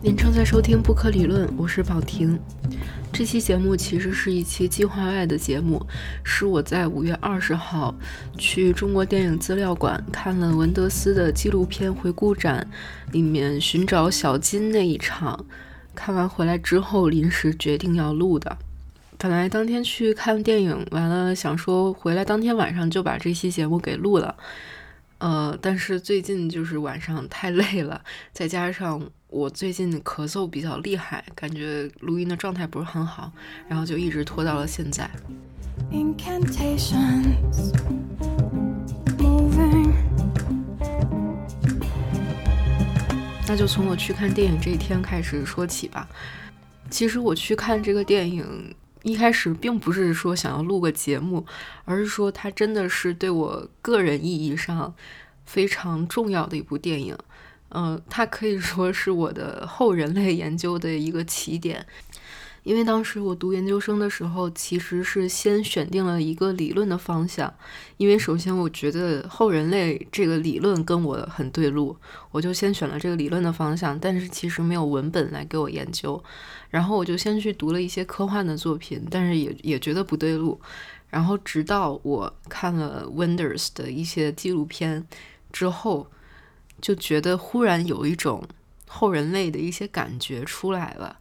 您正在收听《不可理论》，我是宝婷。这期节目其实是一期计划外的节目，是我在五月二十号去中国电影资料馆看了文德斯的纪录片回顾展，里面寻找小金那一场。看完回来之后，临时决定要录的。本来当天去看电影，完了想说回来当天晚上就把这期节目给录了。呃，但是最近就是晚上太累了，再加上我最近咳嗽比较厉害，感觉录音的状态不是很好，然后就一直拖到了现在。那就从我去看电影这一天开始说起吧。其实我去看这个电影，一开始并不是说想要录个节目，而是说它真的是对我个人意义上非常重要的一部电影。嗯，它可以说是我的后人类研究的一个起点。因为当时我读研究生的时候，其实是先选定了一个理论的方向。因为首先我觉得后人类这个理论跟我很对路，我就先选了这个理论的方向。但是其实没有文本来给我研究，然后我就先去读了一些科幻的作品，但是也也觉得不对路。然后直到我看了 Wenders 的一些纪录片之后，就觉得忽然有一种后人类的一些感觉出来了。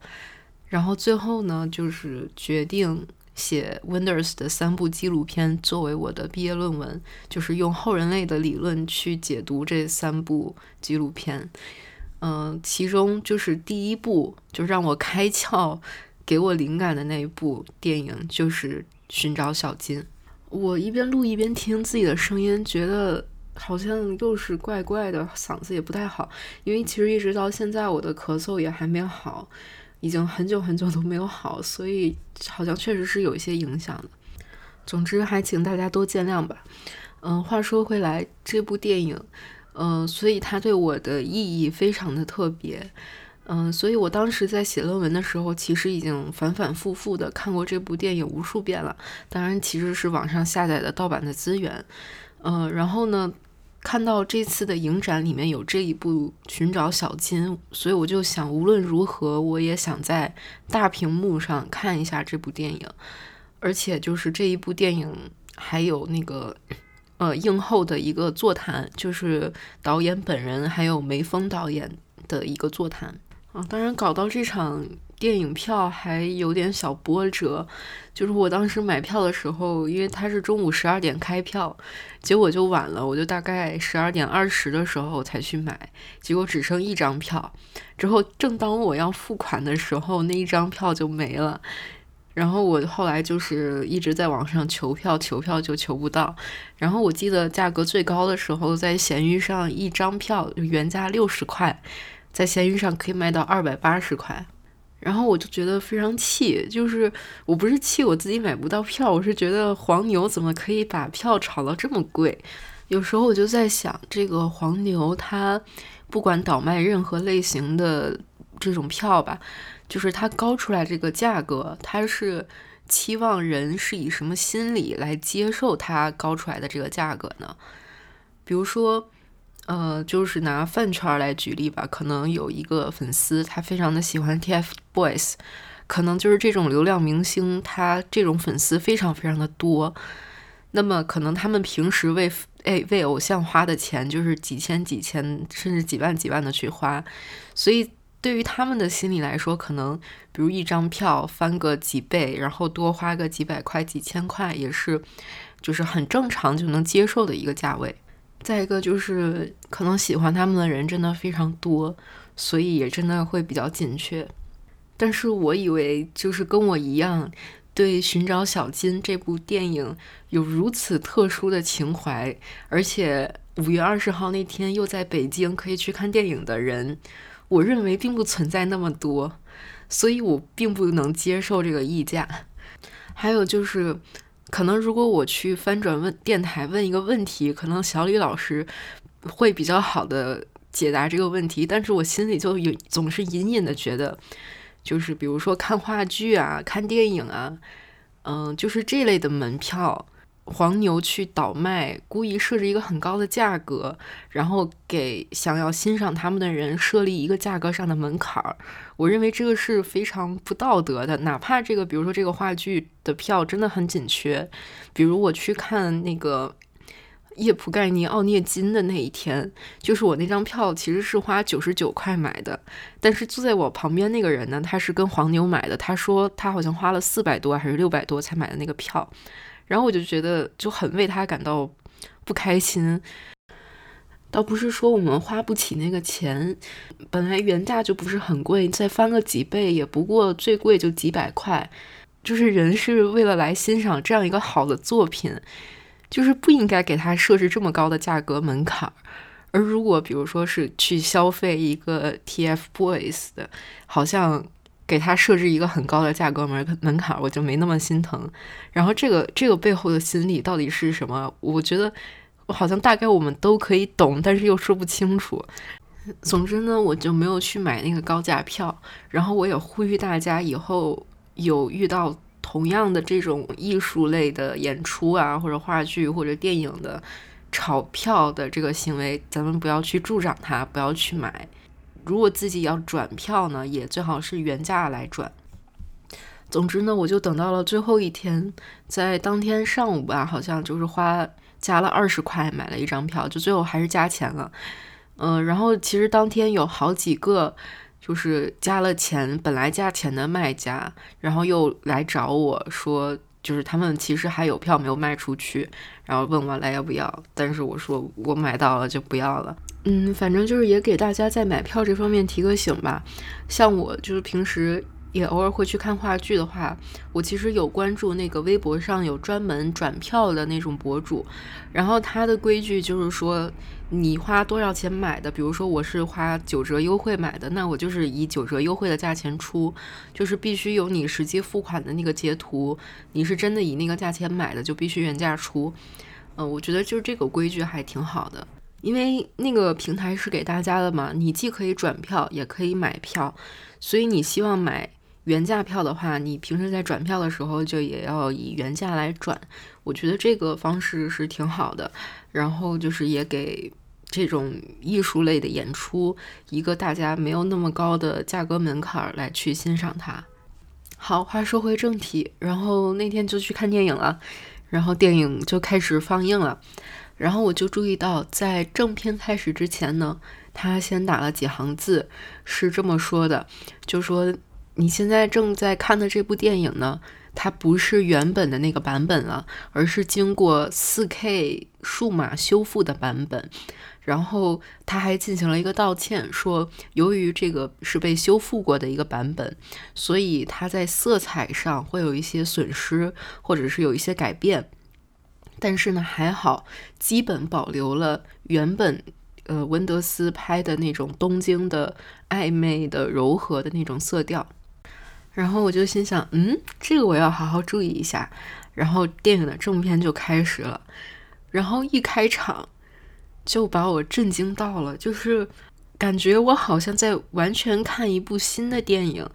然后最后呢，就是决定写 Wenders 的三部纪录片作为我的毕业论文，就是用后人类的理论去解读这三部纪录片。嗯，其中就是第一部就让我开窍、给我灵感的那一部电影，就是《寻找小金》。我一边录一边听自己的声音，觉得好像又是怪怪的，嗓子也不太好，因为其实一直到现在我的咳嗽也还没好。已经很久很久都没有好，所以好像确实是有一些影响的。总之，还请大家多见谅吧。嗯，话说回来，这部电影，嗯，所以它对我的意义非常的特别。嗯，所以我当时在写论文的时候，其实已经反反复复的看过这部电影无数遍了。当然，其实是网上下载的盗版的资源。嗯，然后呢？看到这次的影展里面有这一部《寻找小金》，所以我就想，无论如何，我也想在大屏幕上看一下这部电影。而且，就是这一部电影还有那个呃映后的一个座谈，就是导演本人还有梅峰导演的一个座谈啊。当然，搞到这场。电影票还有点小波折，就是我当时买票的时候，因为它是中午十二点开票，结果就晚了，我就大概十二点二十的时候才去买，结果只剩一张票。之后正当我要付款的时候，那一张票就没了。然后我后来就是一直在网上求票，求票就求不到。然后我记得价格最高的时候，在闲鱼上一张票原价六十块，在闲鱼上可以卖到二百八十块。然后我就觉得非常气，就是我不是气我自己买不到票，我是觉得黄牛怎么可以把票炒到这么贵？有时候我就在想，这个黄牛他不管倒卖任何类型的这种票吧，就是他高出来这个价格，他是期望人是以什么心理来接受他高出来的这个价格呢？比如说。呃，就是拿饭圈来举例吧，可能有一个粉丝，他非常的喜欢 TFBOYS，可能就是这种流量明星，他这种粉丝非常非常的多，那么可能他们平时为诶为偶像花的钱就是几千几千甚至几万几万的去花，所以对于他们的心理来说，可能比如一张票翻个几倍，然后多花个几百块几千块，也是就是很正常就能接受的一个价位。再一个就是，可能喜欢他们的人真的非常多，所以也真的会比较紧缺。但是我以为，就是跟我一样，对《寻找小金》这部电影有如此特殊的情怀，而且五月二十号那天又在北京可以去看电影的人，我认为并不存在那么多，所以我并不能接受这个溢价。还有就是。可能如果我去翻转问电台问一个问题，可能小李老师会比较好的解答这个问题，但是我心里就有总是隐隐的觉得，就是比如说看话剧啊、看电影啊，嗯，就是这类的门票，黄牛去倒卖，故意设置一个很高的价格，然后给想要欣赏他们的人设立一个价格上的门槛儿。我认为这个是非常不道德的。哪怕这个，比如说这个话剧的票真的很紧缺，比如我去看那个叶普盖尼奥涅金的那一天，就是我那张票其实是花九十九块买的，但是坐在我旁边那个人呢，他是跟黄牛买的，他说他好像花了四百多还是六百多才买的那个票。然后我就觉得就很为他感到不开心，倒不是说我们花不起那个钱，本来原价就不是很贵，再翻个几倍也不过最贵就几百块，就是人是为了来欣赏这样一个好的作品，就是不应该给他设置这么高的价格门槛。而如果比如说是去消费一个 TFBOYS 的，好像。给他设置一个很高的价格门门槛，我就没那么心疼。然后这个这个背后的心理到底是什么？我觉得我好像大概我们都可以懂，但是又说不清楚。总之呢，我就没有去买那个高价票。然后我也呼吁大家，以后有遇到同样的这种艺术类的演出啊，或者话剧或者电影的炒票的这个行为，咱们不要去助长它，不要去买。如果自己要转票呢，也最好是原价来转。总之呢，我就等到了最后一天，在当天上午吧，好像就是花加了二十块买了一张票，就最后还是加钱了。嗯，然后其实当天有好几个就是加了钱，本来加钱的卖家，然后又来找我说，就是他们其实还有票没有卖出去，然后问我来要不要，但是我说我买到了就不要了。嗯，反正就是也给大家在买票这方面提个醒吧。像我就是平时也偶尔会去看话剧的话，我其实有关注那个微博上有专门转票的那种博主，然后他的规矩就是说，你花多少钱买的，比如说我是花九折优惠买的，那我就是以九折优惠的价钱出，就是必须有你实际付款的那个截图，你是真的以那个价钱买的，就必须原价出。嗯，我觉得就是这个规矩还挺好的。因为那个平台是给大家的嘛，你既可以转票，也可以买票，所以你希望买原价票的话，你平时在转票的时候就也要以原价来转。我觉得这个方式是挺好的，然后就是也给这种艺术类的演出一个大家没有那么高的价格门槛来去欣赏它。好，话说回正题，然后那天就去看电影了，然后电影就开始放映了。然后我就注意到，在正片开始之前呢，他先打了几行字，是这么说的：，就说你现在正在看的这部电影呢，它不是原本的那个版本了，而是经过 4K 数码修复的版本。然后他还进行了一个道歉，说由于这个是被修复过的一个版本，所以它在色彩上会有一些损失，或者是有一些改变。但是呢，还好，基本保留了原本，呃，温德斯拍的那种东京的暧昧的柔和的那种色调。然后我就心想，嗯，这个我要好好注意一下。然后电影的正片就开始了，然后一开场就把我震惊到了，就是感觉我好像在完全看一部新的电影，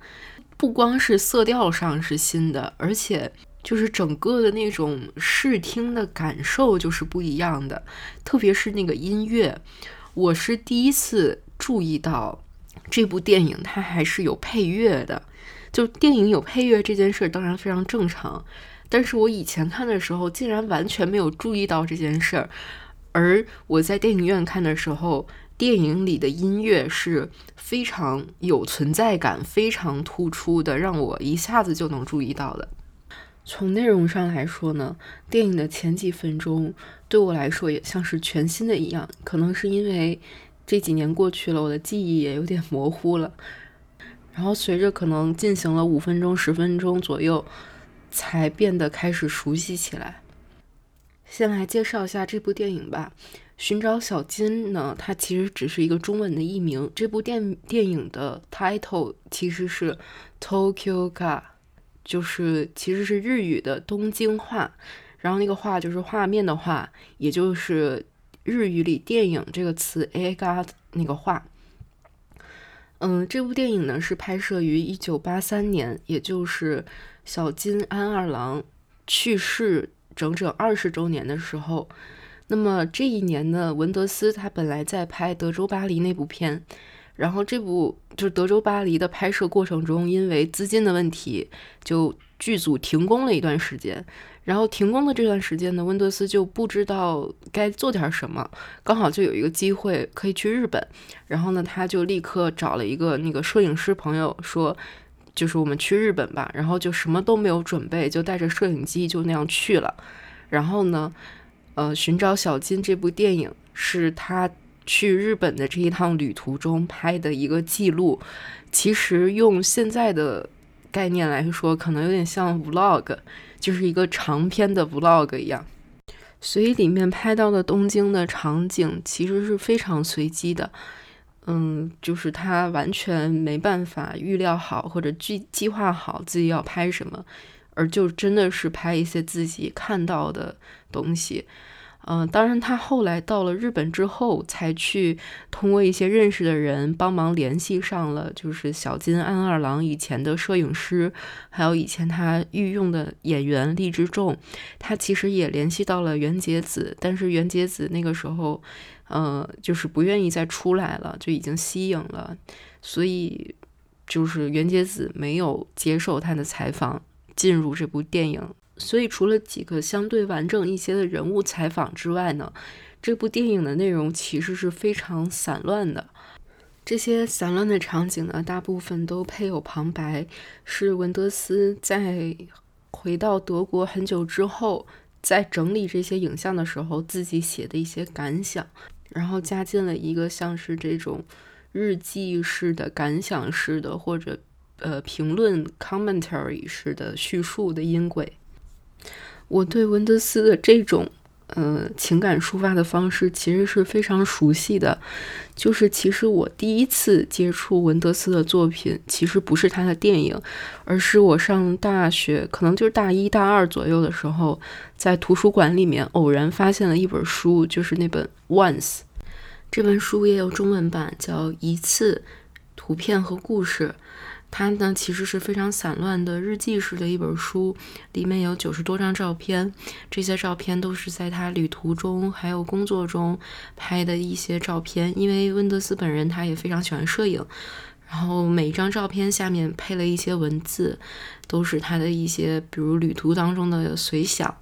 不光是色调上是新的，而且。就是整个的那种视听的感受就是不一样的，特别是那个音乐，我是第一次注意到这部电影它还是有配乐的。就电影有配乐这件事当然非常正常，但是我以前看的时候竟然完全没有注意到这件事儿。而我在电影院看的时候，电影里的音乐是非常有存在感、非常突出的，让我一下子就能注意到的。从内容上来说呢，电影的前几分钟对我来说也像是全新的一样。可能是因为这几年过去了，我的记忆也有点模糊了。然后随着可能进行了五分钟、十分钟左右，才变得开始熟悉起来。先来介绍一下这部电影吧，《寻找小金》呢，它其实只是一个中文的译名。这部电电影的 title 其实是 Tokyo Ga。就是其实是日语的东京话，然后那个话就是画面的话，也就是日语里电影这个词 a g a 那个话。嗯，这部电影呢是拍摄于一九八三年，也就是小金安二郎去世整整二十周年的时候。那么这一年呢，文德斯他本来在拍《德州巴黎》那部片，然后这部就是《德州巴黎》的拍摄过程中，因为资金的问题，就剧组停工了一段时间。然后停工的这段时间呢，温德斯就不知道该做点什么，刚好就有一个机会可以去日本。然后呢，他就立刻找了一个那个摄影师朋友，说，就是我们去日本吧。然后就什么都没有准备，就带着摄影机就那样去了。然后呢？呃，寻找小金这部电影是他去日本的这一趟旅途中拍的一个记录。其实用现在的概念来说，可能有点像 vlog，就是一个长篇的 vlog 一样。所以里面拍到的东京的场景其实是非常随机的。嗯，就是他完全没办法预料好或者计计划好自己要拍什么。而就真的是拍一些自己看到的东西，嗯，当然他后来到了日本之后，才去通过一些认识的人帮忙联系上了，就是小金安二郎以前的摄影师，还有以前他御用的演员荔枝重，他其实也联系到了袁洁子，但是袁洁子那个时候，呃，就是不愿意再出来了，就已经息影了，所以就是袁洁子没有接受他的采访。进入这部电影，所以除了几个相对完整一些的人物采访之外呢，这部电影的内容其实是非常散乱的。这些散乱的场景呢，大部分都配有旁白，是文德斯在回到德国很久之后，在整理这些影像的时候自己写的一些感想，然后加进了一个像是这种日记式的、感想式的或者。呃，评论 commentary 式的叙述的音轨，我对文德斯的这种呃情感抒发的方式其实是非常熟悉的。就是其实我第一次接触文德斯的作品，其实不是他的电影，而是我上大学，可能就是大一大二左右的时候，在图书馆里面偶然发现了一本书，就是那本 Once 这本书也有中文版，叫一次图片和故事。它呢其实是非常散乱的日记式的一本书，里面有九十多张照片，这些照片都是在他旅途中还有工作中拍的一些照片。因为温德斯本人他也非常喜欢摄影，然后每一张照片下面配了一些文字，都是他的一些比如旅途当中的随想。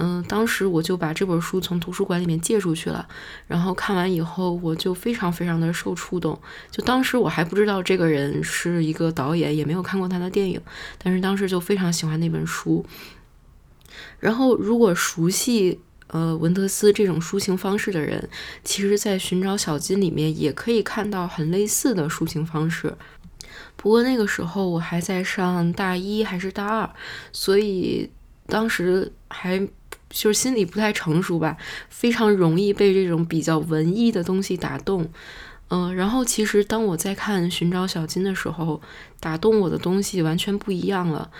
嗯，当时我就把这本书从图书馆里面借出去了，然后看完以后，我就非常非常的受触动。就当时我还不知道这个人是一个导演，也没有看过他的电影，但是当时就非常喜欢那本书。然后，如果熟悉呃文德斯这种抒情方式的人，其实在《寻找小金》里面也可以看到很类似的抒情方式。不过那个时候我还在上大一还是大二，所以当时还。就是心理不太成熟吧，非常容易被这种比较文艺的东西打动。嗯，然后其实当我在看《寻找小金》的时候，打动我的东西完全不一样了。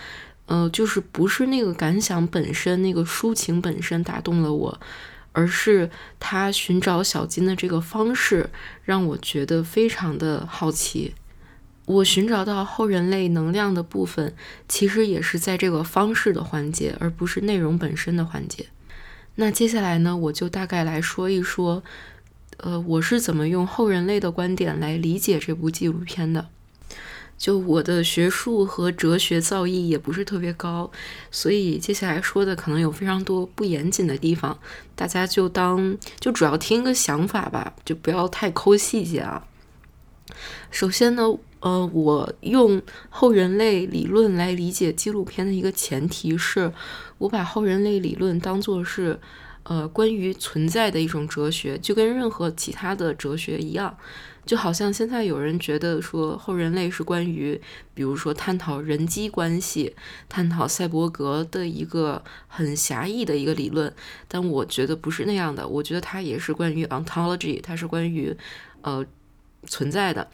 呃，就是不是那个感想本身，那个抒情本身打动了我，而是他寻找小金的这个方式让我觉得非常的好奇。我寻找到后人类能量的部分，其实也是在这个方式的环节，而不是内容本身的环节。那接下来呢，我就大概来说一说，呃，我是怎么用后人类的观点来理解这部纪录片的。就我的学术和哲学造诣也不是特别高，所以接下来说的可能有非常多不严谨的地方，大家就当就主要听个想法吧，就不要太抠细节啊。首先呢。呃，我用后人类理论来理解纪录片的一个前提是，我把后人类理论当做是，呃，关于存在的一种哲学，就跟任何其他的哲学一样，就好像现在有人觉得说后人类是关于，比如说探讨人机关系、探讨赛博格的一个很狭义的一个理论，但我觉得不是那样的，我觉得它也是关于 ontology，它是关于，呃，存在的。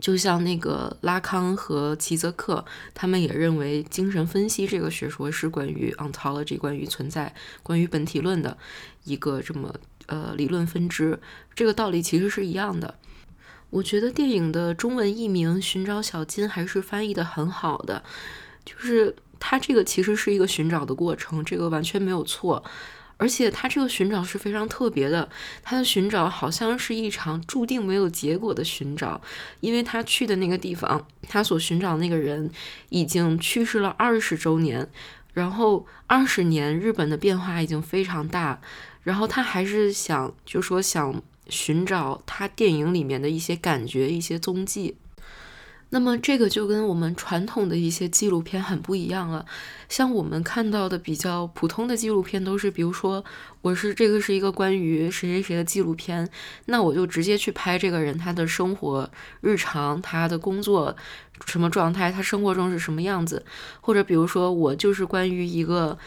就像那个拉康和齐泽克，他们也认为精神分析这个学说是关于 ontology，关于存在、关于本体论的一个这么呃理论分支。这个道理其实是一样的。我觉得电影的中文译名《寻找小金》还是翻译的很好的，就是它这个其实是一个寻找的过程，这个完全没有错。而且他这个寻找是非常特别的，他的寻找好像是一场注定没有结果的寻找，因为他去的那个地方，他所寻找那个人已经去世了二十周年，然后二十年日本的变化已经非常大，然后他还是想就说想寻找他电影里面的一些感觉、一些踪迹。那么这个就跟我们传统的一些纪录片很不一样了。像我们看到的比较普通的纪录片，都是比如说我是这个是一个关于谁谁谁的纪录片，那我就直接去拍这个人他的生活日常，他的工作什么状态，他生活中是什么样子，或者比如说我就是关于一个。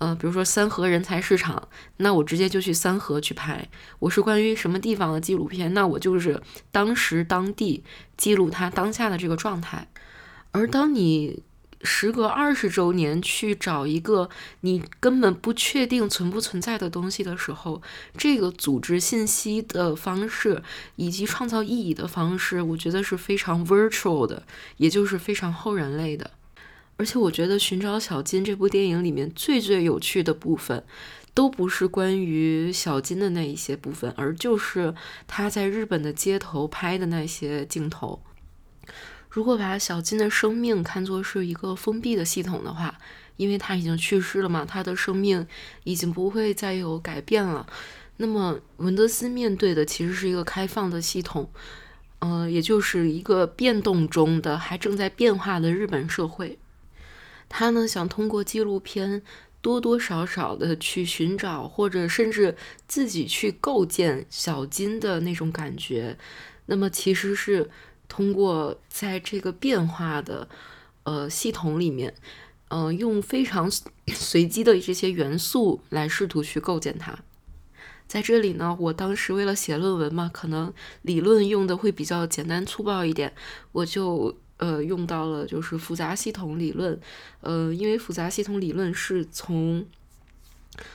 呃，比如说三河人才市场，那我直接就去三河去拍。我是关于什么地方的纪录片，那我就是当时当地记录他当下的这个状态。而当你时隔二十周年去找一个你根本不确定存不存在的东西的时候，这个组织信息的方式以及创造意义的方式，我觉得是非常 virtual 的，也就是非常后人类的。而且我觉得《寻找小金》这部电影里面最最有趣的部分，都不是关于小金的那一些部分，而就是他在日本的街头拍的那些镜头。如果把小金的生命看作是一个封闭的系统的话，因为他已经去世了嘛，他的生命已经不会再有改变了。那么文德斯面对的其实是一个开放的系统，呃，也就是一个变动中的、还正在变化的日本社会。他呢想通过纪录片多多少少的去寻找，或者甚至自己去构建小金的那种感觉。那么其实是通过在这个变化的呃系统里面，嗯，用非常随机的这些元素来试图去构建它。在这里呢，我当时为了写论文嘛，可能理论用的会比较简单粗暴一点，我就。呃，用到了就是复杂系统理论，呃，因为复杂系统理论是从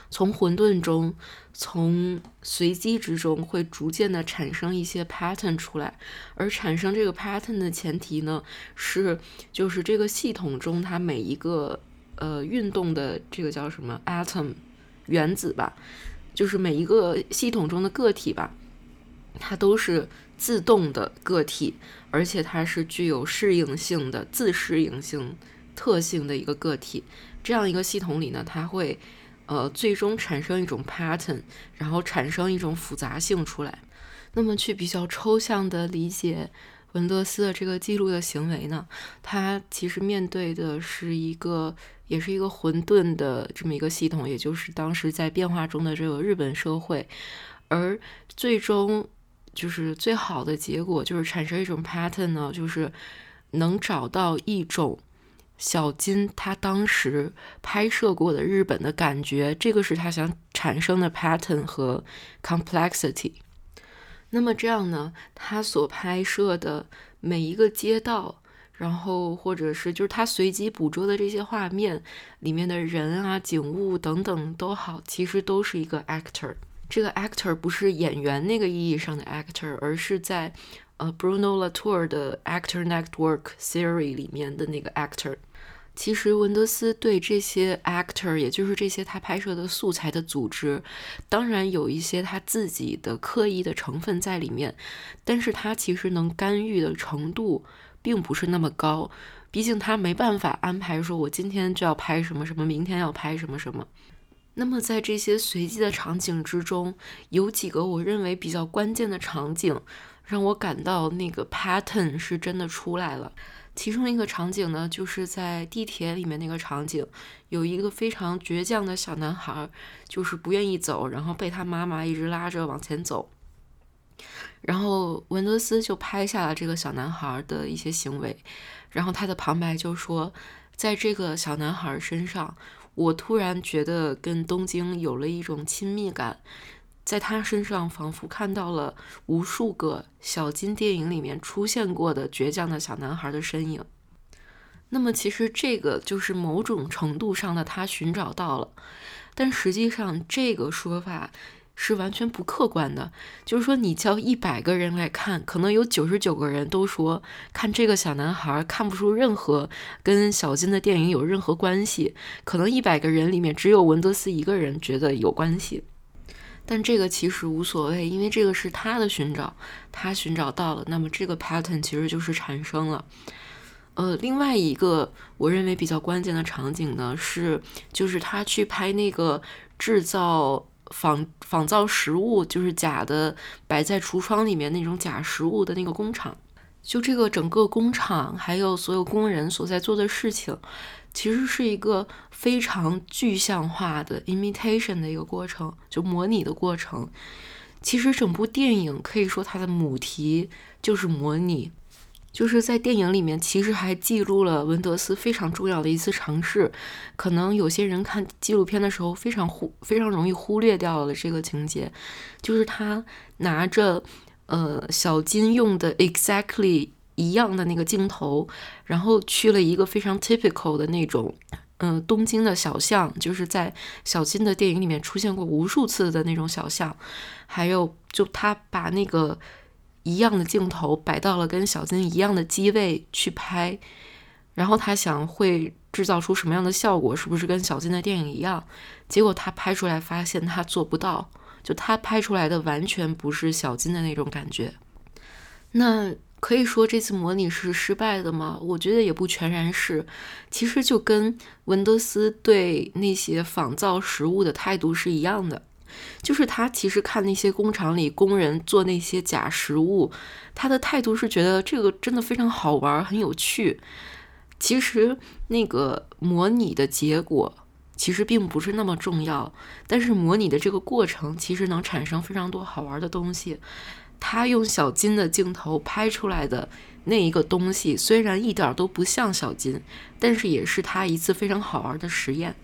从混沌中，从随机之中会逐渐的产生一些 pattern 出来，而产生这个 pattern 的前提呢，是就是这个系统中它每一个呃运动的这个叫什么 atom 原子吧，就是每一个系统中的个体吧，它都是。自动的个体，而且它是具有适应性的、自适应性特性的一个个体。这样一个系统里呢，它会呃最终产生一种 pattern，然后产生一种复杂性出来。那么去比较抽象的理解文德斯的这个记录的行为呢，它其实面对的是一个，也是一个混沌的这么一个系统，也就是当时在变化中的这个日本社会，而最终。就是最好的结果，就是产生一种 pattern 呢，就是能找到一种小金他当时拍摄过的日本的感觉，这个是他想产生的 pattern 和 complexity。那么这样呢，他所拍摄的每一个街道，然后或者是就是他随机捕捉的这些画面里面的人啊、景物等等都好，其实都是一个 actor。这个 actor 不是演员那个意义上的 actor，而是在呃 Bruno Latour 的 Actor Network Theory 里面的那个 actor。其实文德斯对这些 actor，也就是这些他拍摄的素材的组织，当然有一些他自己的刻意的成分在里面，但是他其实能干预的程度并不是那么高。毕竟他没办法安排说，我今天就要拍什么什么，明天要拍什么什么。那么，在这些随机的场景之中，有几个我认为比较关键的场景，让我感到那个 pattern 是真的出来了。其中一个场景呢，就是在地铁里面那个场景，有一个非常倔强的小男孩，就是不愿意走，然后被他妈妈一直拉着往前走。然后文德斯就拍下了这个小男孩的一些行为，然后他的旁白就说，在这个小男孩身上。我突然觉得跟东京有了一种亲密感，在他身上仿佛看到了无数个小金电影里面出现过的倔强的小男孩的身影。那么，其实这个就是某种程度上的他寻找到了，但实际上这个说法是完全不客观的。就是说，你叫一百个人来看，可能有九十九个人都说看这个小男孩看不出任何跟小金的电影有任何关系，可能一百个人里面只有文德斯一个人觉得有关系。但这个其实无所谓，因为这个是他的寻找，他寻找到了，那么这个 pattern 其实就是产生了。呃，另外一个我认为比较关键的场景呢，是就是他去拍那个制造仿仿造食物，就是假的摆在橱窗里面那种假食物的那个工厂，就这个整个工厂还有所有工人所在做的事情。其实是一个非常具象化的 imitation 的一个过程，就模拟的过程。其实整部电影可以说它的母题就是模拟，就是在电影里面其实还记录了文德斯非常重要的一次尝试。可能有些人看纪录片的时候非常忽非常容易忽略掉了这个情节，就是他拿着呃小金用的 exactly。一样的那个镜头，然后去了一个非常 typical 的那种，嗯，东京的小巷，就是在小金的电影里面出现过无数次的那种小巷。还有，就他把那个一样的镜头摆到了跟小金一样的机位去拍，然后他想会制造出什么样的效果，是不是跟小金的电影一样？结果他拍出来发现他做不到，就他拍出来的完全不是小金的那种感觉。那。可以说这次模拟是失败的吗？我觉得也不全然是。其实就跟文德斯对那些仿造食物的态度是一样的，就是他其实看那些工厂里工人做那些假食物，他的态度是觉得这个真的非常好玩，很有趣。其实那个模拟的结果其实并不是那么重要，但是模拟的这个过程其实能产生非常多好玩的东西。他用小金的镜头拍出来的那一个东西，虽然一点都不像小金，但是也是他一次非常好玩的实验。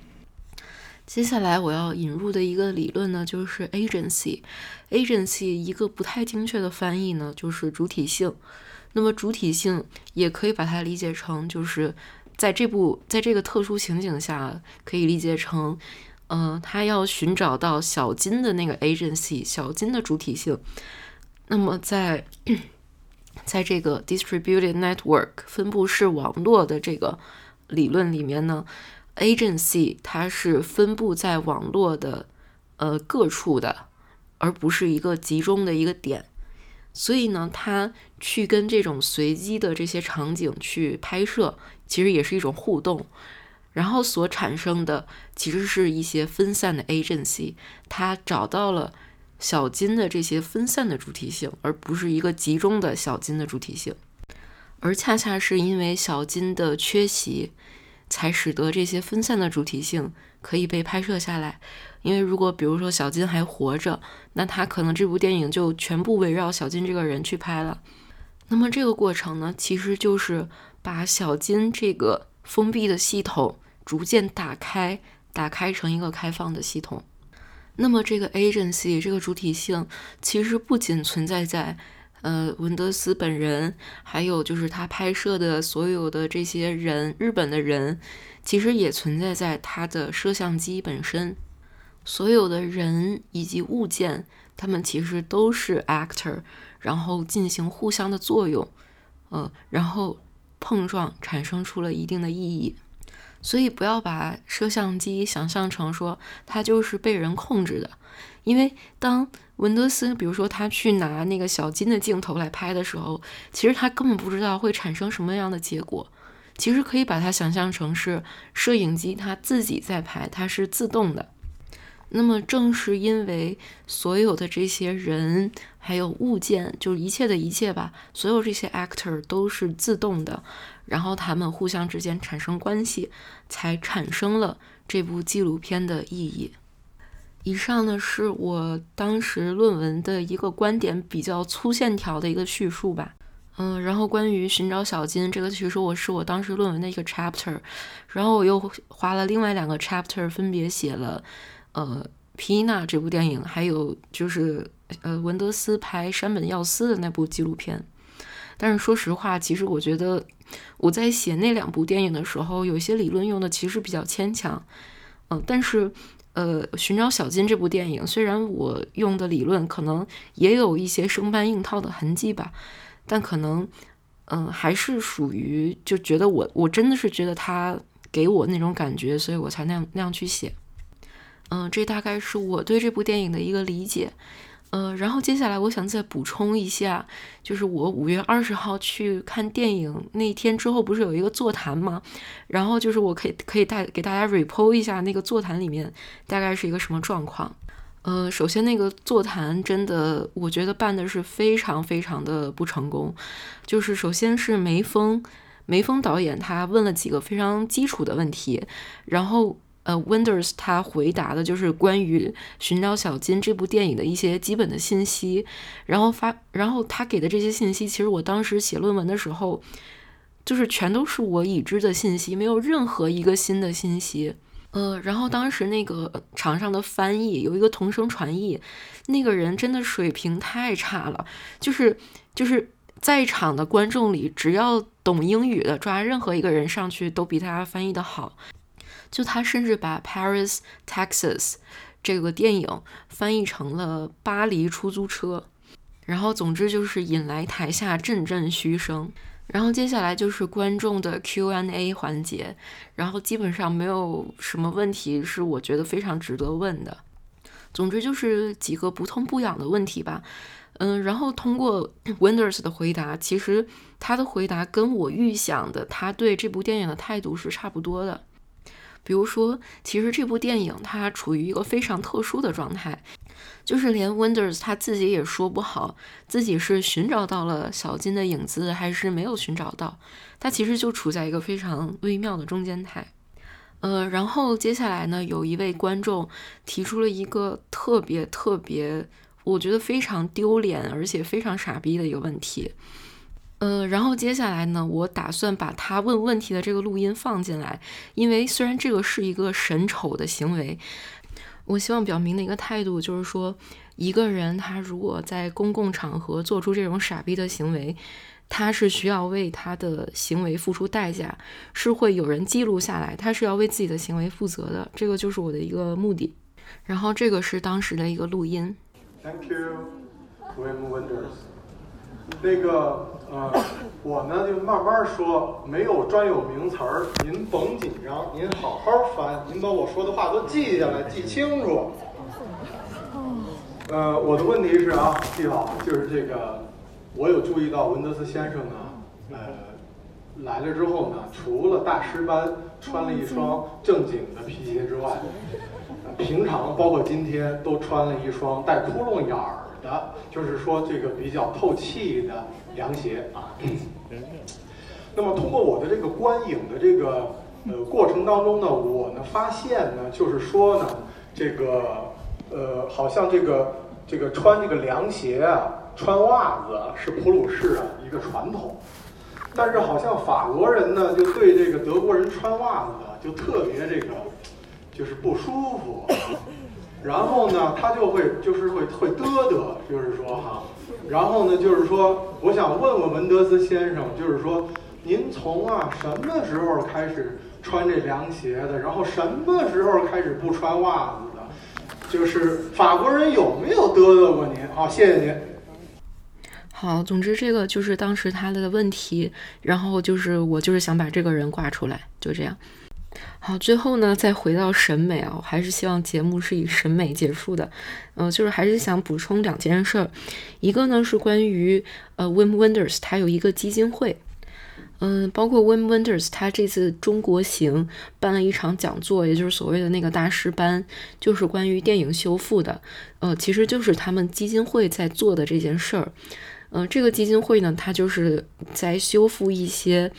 接下来我要引入的一个理论呢，就是 agency。agency 一个不太精确的翻译呢，就是主体性。那么主体性也可以把它理解成，就是在这部在这个特殊情景下，可以理解成，嗯，他要寻找到小金的那个 agency，小金的主体性。那么，在在这个 distributed network 分布式网络的这个理论里面呢，agency 它是分布在网络的呃各处的，而不是一个集中的一个点。所以呢，它去跟这种随机的这些场景去拍摄，其实也是一种互动。然后所产生的其实是一些分散的 agency，它找到了。小金的这些分散的主题性，而不是一个集中的小金的主题性，而恰恰是因为小金的缺席，才使得这些分散的主题性可以被拍摄下来。因为如果比如说小金还活着，那他可能这部电影就全部围绕小金这个人去拍了。那么这个过程呢，其实就是把小金这个封闭的系统逐渐打开，打开成一个开放的系统。那么，这个 agency 这个主体性其实不仅存在在呃文德斯本人，还有就是他拍摄的所有的这些人，日本的人，其实也存在在他的摄像机本身。所有的人以及物件，他们其实都是 actor，然后进行互相的作用，呃，然后碰撞，产生出了一定的意义。所以不要把摄像机想象成说它就是被人控制的，因为当文德斯，比如说他去拿那个小金的镜头来拍的时候，其实他根本不知道会产生什么样的结果。其实可以把它想象成是摄影机它自己在拍，它是自动的。那么正是因为所有的这些人还有物件，就是一切的一切吧，所有这些 actor 都是自动的。然后他们互相之间产生关系，才产生了这部纪录片的意义。以上呢是我当时论文的一个观点，比较粗线条的一个叙述吧。嗯，然后关于寻找小金这个，其实我是我当时论文的一个 chapter，然后我又花了另外两个 chapter，分别写了呃皮娜这部电影，还有就是呃文德斯拍山本耀司的那部纪录片。但是说实话，其实我觉得我在写那两部电影的时候，有些理论用的其实比较牵强，嗯，但是呃，寻找小金这部电影，虽然我用的理论可能也有一些生搬硬套的痕迹吧，但可能，嗯，还是属于就觉得我我真的是觉得他给我那种感觉，所以我才那样那样去写。嗯，这大概是我对这部电影的一个理解。呃，然后接下来我想再补充一下，就是我五月二十号去看电影那天之后，不是有一个座谈吗？然后就是我可以可以带给大家 report 一下那个座谈里面大概是一个什么状况。呃，首先那个座谈真的我觉得办的是非常非常的不成功。就是首先是梅峰梅峰导演他问了几个非常基础的问题，然后。呃，Winders 他回答的就是关于《寻找小金》这部电影的一些基本的信息，然后发，然后他给的这些信息，其实我当时写论文的时候，就是全都是我已知的信息，没有任何一个新的信息。呃，然后当时那个场上的翻译有一个同声传译，那个人真的水平太差了，就是就是在场的观众里，只要懂英语的，抓任何一个人上去都比他翻译的好。就他甚至把 Paris Texas 这个电影翻译成了巴黎出租车，然后总之就是引来台下阵阵嘘声。然后接下来就是观众的 Q&A 环节，然后基本上没有什么问题是我觉得非常值得问的。总之就是几个不痛不痒的问题吧。嗯，然后通过 Winders 的回答，其实他的回答跟我预想的他对这部电影的态度是差不多的。比如说，其实这部电影它处于一个非常特殊的状态，就是连 Winders 他自己也说不好自己是寻找到了小金的影子，还是没有寻找到。他其实就处在一个非常微妙的中间态。呃，然后接下来呢，有一位观众提出了一个特别特别，我觉得非常丢脸而且非常傻逼的一个问题。呃，然后接下来呢，我打算把他问问题的这个录音放进来，因为虽然这个是一个神丑的行为，我希望表明的一个态度就是说，一个人他如果在公共场合做出这种傻逼的行为，他是需要为他的行为付出代价，是会有人记录下来，他是要为自己的行为负责的，这个就是我的一个目的。然后这个是当时的一个录音。Thank you, William Winters. 那个呃，我呢就慢慢说，没有专有名词儿，您甭紧张，您好好翻，您把我说的话都记下来，记清楚。呃，我的问题是啊，记好，就是这个，我有注意到文德斯先生呢，呃，来了之后呢，除了大师班穿了一双正经的皮鞋之外，平常包括今天都穿了一双带窟窿眼儿。的，就是说这个比较透气的凉鞋啊。那么通过我的这个观影的这个呃过程当中呢，我呢发现呢，就是说呢，这个呃好像这个这个穿这个凉鞋啊，穿袜子是普鲁士啊一个传统，但是好像法国人呢就对这个德国人穿袜子就特别这个就是不舒服。然后呢，他就会就是会会嘚嘚，就是说哈，然后呢，就是说，我想问问文德斯先生，就是说，您从啊什么时候开始穿这凉鞋的？然后什么时候开始不穿袜子的？就是法国人有没有嘚嘚过您？好，谢谢您。好，总之这个就是当时他的问题，然后就是我就是想把这个人挂出来，就这样。好，最后呢，再回到审美啊，我还是希望节目是以审美结束的。嗯，就是还是想补充两件事儿，一个呢是关于呃，Wim Wenders 他有一个基金会，嗯，包括 Wim Wenders 他这次中国行办了一场讲座，也就是所谓的那个大师班，就是关于电影修复的，呃，其实就是他们基金会在做的这件事儿。嗯，这个基金会呢，它就是在修复一些。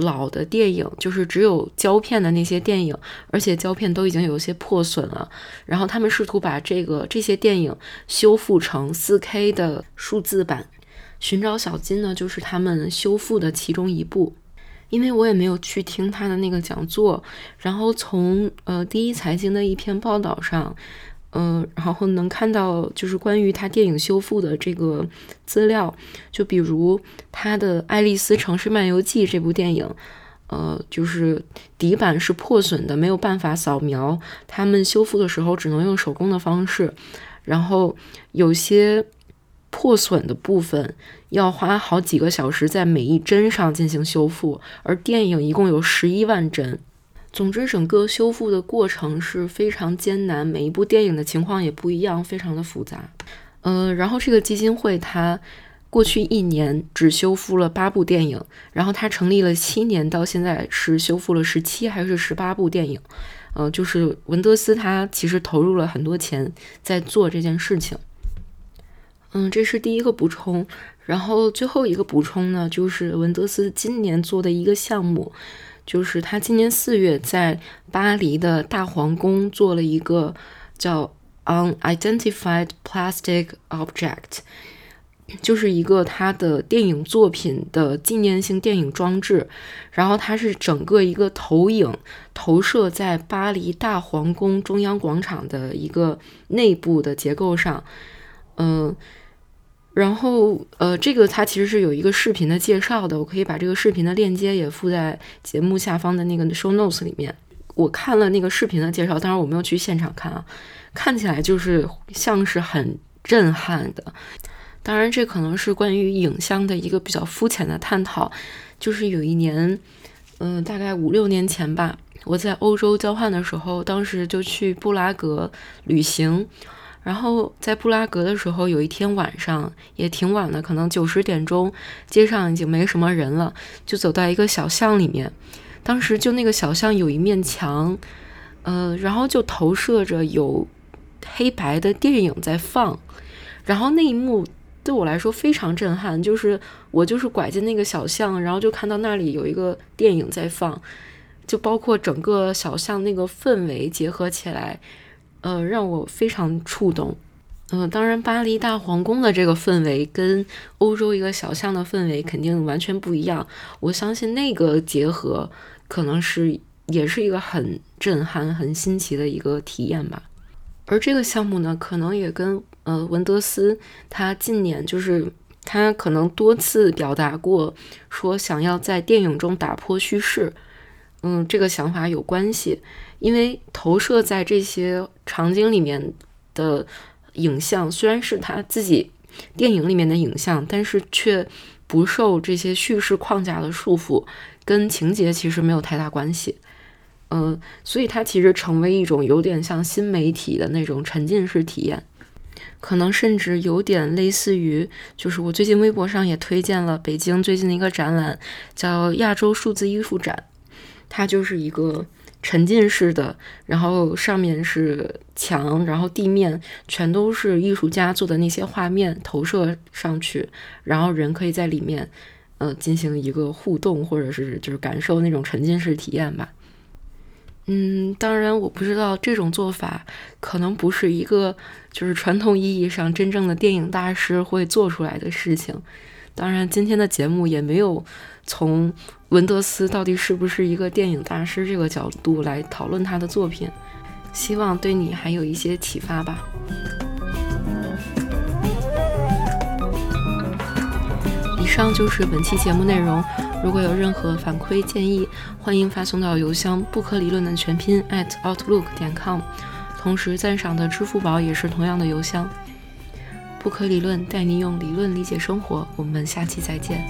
老的电影就是只有胶片的那些电影，而且胶片都已经有些破损了。然后他们试图把这个这些电影修复成 4K 的数字版，《寻找小金》呢就是他们修复的其中一部。因为我也没有去听他的那个讲座，然后从呃第一财经的一篇报道上。嗯，然后能看到就是关于他电影修复的这个资料，就比如他的《爱丽丝城市漫游记》这部电影，呃，就是底板是破损的，没有办法扫描，他们修复的时候只能用手工的方式，然后有些破损的部分要花好几个小时在每一帧上进行修复，而电影一共有十一万帧。总之，整个修复的过程是非常艰难，每一部电影的情况也不一样，非常的复杂。呃，然后这个基金会它过去一年只修复了八部电影，然后它成立了七年，到现在是修复了十七还是十八部电影？呃，就是文德斯他其实投入了很多钱在做这件事情。嗯，这是第一个补充。然后最后一个补充呢，就是文德斯今年做的一个项目。就是他今年四月在巴黎的大皇宫做了一个叫 Unidentified Plastic Object，就是一个他的电影作品的纪念性电影装置。然后它是整个一个投影投射在巴黎大皇宫中央广场的一个内部的结构上，嗯。然后，呃，这个它其实是有一个视频的介绍的，我可以把这个视频的链接也附在节目下方的那个 show notes 里面。我看了那个视频的介绍，当然我没有去现场看啊，看起来就是像是很震撼的。当然，这可能是关于影像的一个比较肤浅的探讨。就是有一年，嗯，大概五六年前吧，我在欧洲交换的时候，当时就去布拉格旅行。然后在布拉格的时候，有一天晚上也挺晚的，可能九十点钟，街上已经没什么人了，就走到一个小巷里面。当时就那个小巷有一面墙，呃，然后就投射着有黑白的电影在放。然后那一幕对我来说非常震撼，就是我就是拐进那个小巷，然后就看到那里有一个电影在放，就包括整个小巷那个氛围结合起来。呃，让我非常触动。嗯，当然，巴黎大皇宫的这个氛围跟欧洲一个小巷的氛围肯定完全不一样。我相信那个结合可能是也是一个很震撼、很新奇的一个体验吧。而这个项目呢，可能也跟呃文德斯他近年就是他可能多次表达过说想要在电影中打破叙事，嗯，这个想法有关系。因为投射在这些场景里面的影像，虽然是他自己电影里面的影像，但是却不受这些叙事框架的束缚，跟情节其实没有太大关系。嗯，所以它其实成为一种有点像新媒体的那种沉浸式体验，可能甚至有点类似于，就是我最近微博上也推荐了北京最近的一个展览，叫亚洲数字艺术展，它就是一个。沉浸式的，然后上面是墙，然后地面全都是艺术家做的那些画面投射上去，然后人可以在里面，呃，进行一个互动，或者是就是感受那种沉浸式体验吧。嗯，当然我不知道这种做法可能不是一个就是传统意义上真正的电影大师会做出来的事情。当然，今天的节目也没有从文德斯到底是不是一个电影大师这个角度来讨论他的作品，希望对你还有一些启发吧。以上就是本期节目内容，如果有任何反馈建议，欢迎发送到邮箱不可理论的全拼 at outlook 点 com，同时赞赏的支付宝也是同样的邮箱。不可理论带你用理论理解生活，我们下期再见。